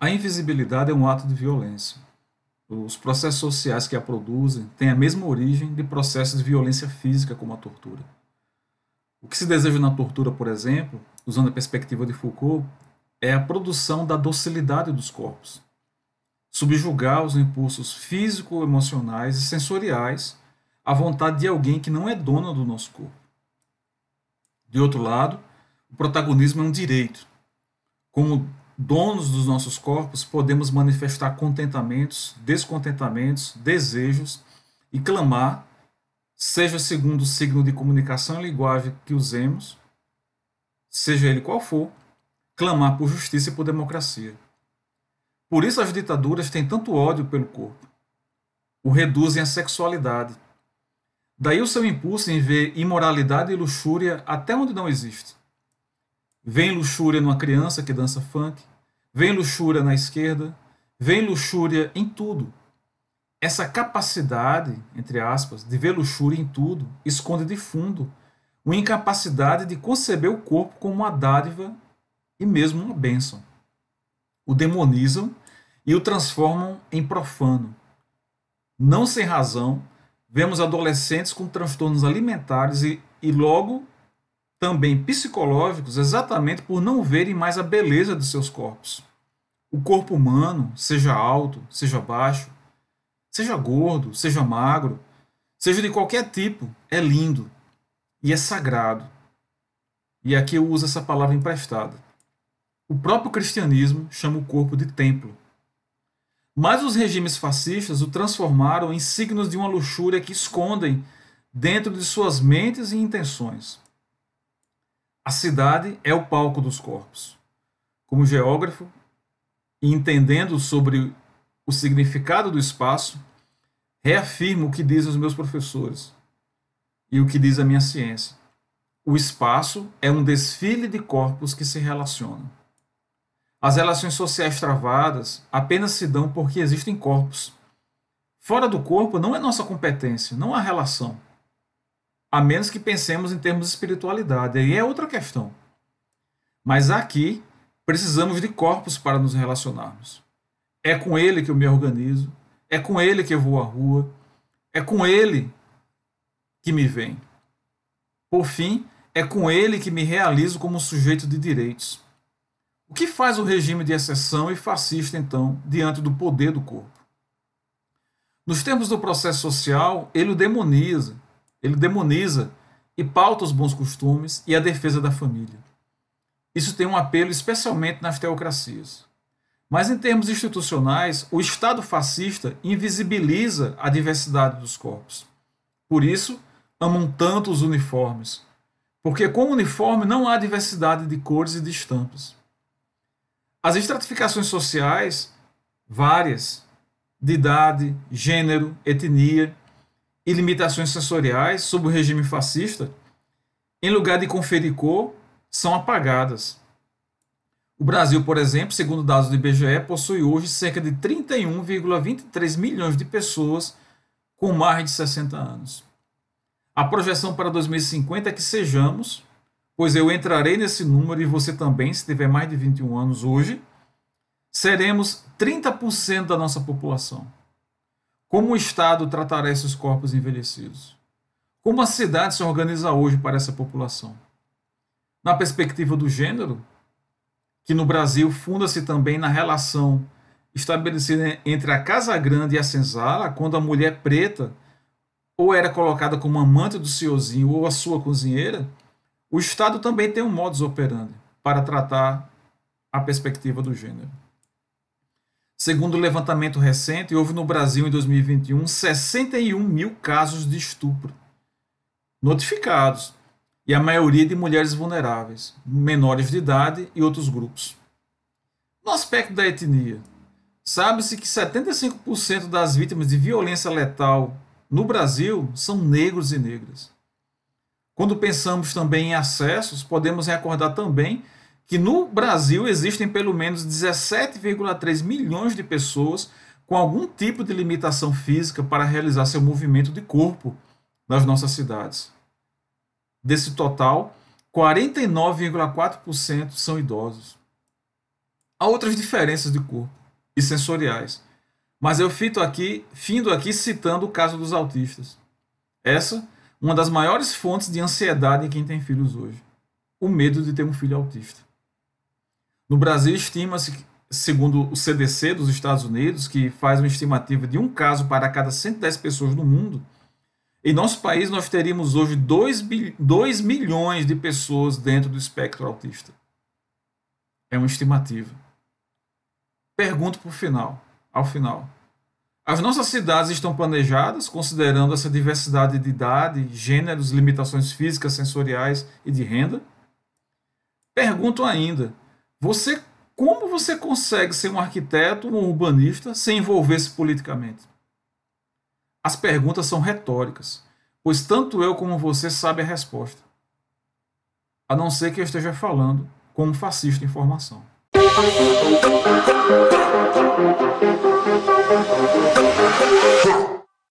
A invisibilidade é um ato de violência. Os processos sociais que a produzem têm a mesma origem de processos de violência física, como a tortura. O que se deseja na tortura, por exemplo, usando a perspectiva de Foucault, é a produção da docilidade dos corpos, subjugar os impulsos físico-emocionais e sensoriais à vontade de alguém que não é dono do nosso corpo. De outro lado, o protagonismo é um direito. Como donos dos nossos corpos, podemos manifestar contentamentos, descontentamentos, desejos e clamar, seja segundo o signo de comunicação e linguagem que usemos, seja ele qual for, clamar por justiça e por democracia. Por isso as ditaduras têm tanto ódio pelo corpo. O reduzem à sexualidade. Daí o seu impulso em ver imoralidade e luxúria até onde não existe. Vem luxúria numa criança que dança funk, vem luxúria na esquerda, vem luxúria em tudo. Essa capacidade, entre aspas, de ver luxúria em tudo, esconde de fundo uma incapacidade de conceber o corpo como uma dádiva e mesmo uma bênção. O demonizam e o transformam em profano. Não sem razão, vemos adolescentes com transtornos alimentares e, e logo também psicológicos, exatamente por não verem mais a beleza de seus corpos. O corpo humano, seja alto, seja baixo, seja gordo, seja magro, seja de qualquer tipo, é lindo e é sagrado. E aqui eu uso essa palavra emprestada. O próprio cristianismo chama o corpo de templo. Mas os regimes fascistas o transformaram em signos de uma luxúria que escondem dentro de suas mentes e intenções. A cidade é o palco dos corpos. Como geógrafo, entendendo sobre o significado do espaço, reafirmo o que dizem os meus professores e o que diz a minha ciência. O espaço é um desfile de corpos que se relacionam. As relações sociais travadas apenas se dão porque existem corpos. Fora do corpo não é nossa competência, não há relação a menos que pensemos em termos de espiritualidade. Aí é outra questão. Mas aqui precisamos de corpos para nos relacionarmos. É com ele que eu me organizo, é com ele que eu vou à rua, é com ele que me vem. Por fim, é com ele que me realizo como sujeito de direitos. O que faz o regime de exceção e fascista, então, diante do poder do corpo? Nos termos do processo social, ele o demoniza, ele demoniza e pauta os bons costumes e a defesa da família. Isso tem um apelo especialmente nas teocracias. Mas em termos institucionais, o Estado fascista invisibiliza a diversidade dos corpos. Por isso, amam tanto os uniformes, porque com o uniforme não há diversidade de cores e de estampas. As estratificações sociais, várias, de idade, gênero, etnia, e limitações sensoriais sob o regime fascista, em lugar de conferir cor, são apagadas. O Brasil, por exemplo, segundo dados do IBGE, possui hoje cerca de 31,23 milhões de pessoas com mais de 60 anos. A projeção para 2050 é que sejamos, pois eu entrarei nesse número e você também, se tiver mais de 21 anos hoje, seremos 30% da nossa população. Como o Estado tratará esses corpos envelhecidos? Como a cidade se organiza hoje para essa população? Na perspectiva do gênero, que no Brasil funda-se também na relação estabelecida entre a Casa Grande e a senzala, quando a mulher preta ou era colocada como amante do senhorzinho ou a sua cozinheira, o Estado também tem um modus operandi para tratar a perspectiva do gênero. Segundo o levantamento recente, houve no Brasil em 2021 61 mil casos de estupro notificados, e a maioria de mulheres vulneráveis, menores de idade e outros grupos. No aspecto da etnia, sabe-se que 75% das vítimas de violência letal no Brasil são negros e negras. Quando pensamos também em acessos, podemos recordar também que no Brasil existem pelo menos 17,3 milhões de pessoas com algum tipo de limitação física para realizar seu movimento de corpo nas nossas cidades. Desse total, 49,4% são idosos. Há outras diferenças de corpo e sensoriais, mas eu fito aqui, findo aqui citando o caso dos autistas. Essa, uma das maiores fontes de ansiedade em quem tem filhos hoje. O medo de ter um filho autista. No Brasil, estima-se, segundo o CDC dos Estados Unidos, que faz uma estimativa de um caso para cada 110 pessoas no mundo, em nosso país nós teríamos hoje 2, 2 milhões de pessoas dentro do espectro autista. É uma estimativa. Pergunto por final, ao final. As nossas cidades estão planejadas considerando essa diversidade de idade, gêneros, limitações físicas, sensoriais e de renda? Pergunto ainda: você como você consegue ser um arquiteto ou um urbanista sem envolver-se politicamente? As perguntas são retóricas, pois tanto eu como você sabe a resposta. A não ser que eu esteja falando com um fascista em formação. Huh.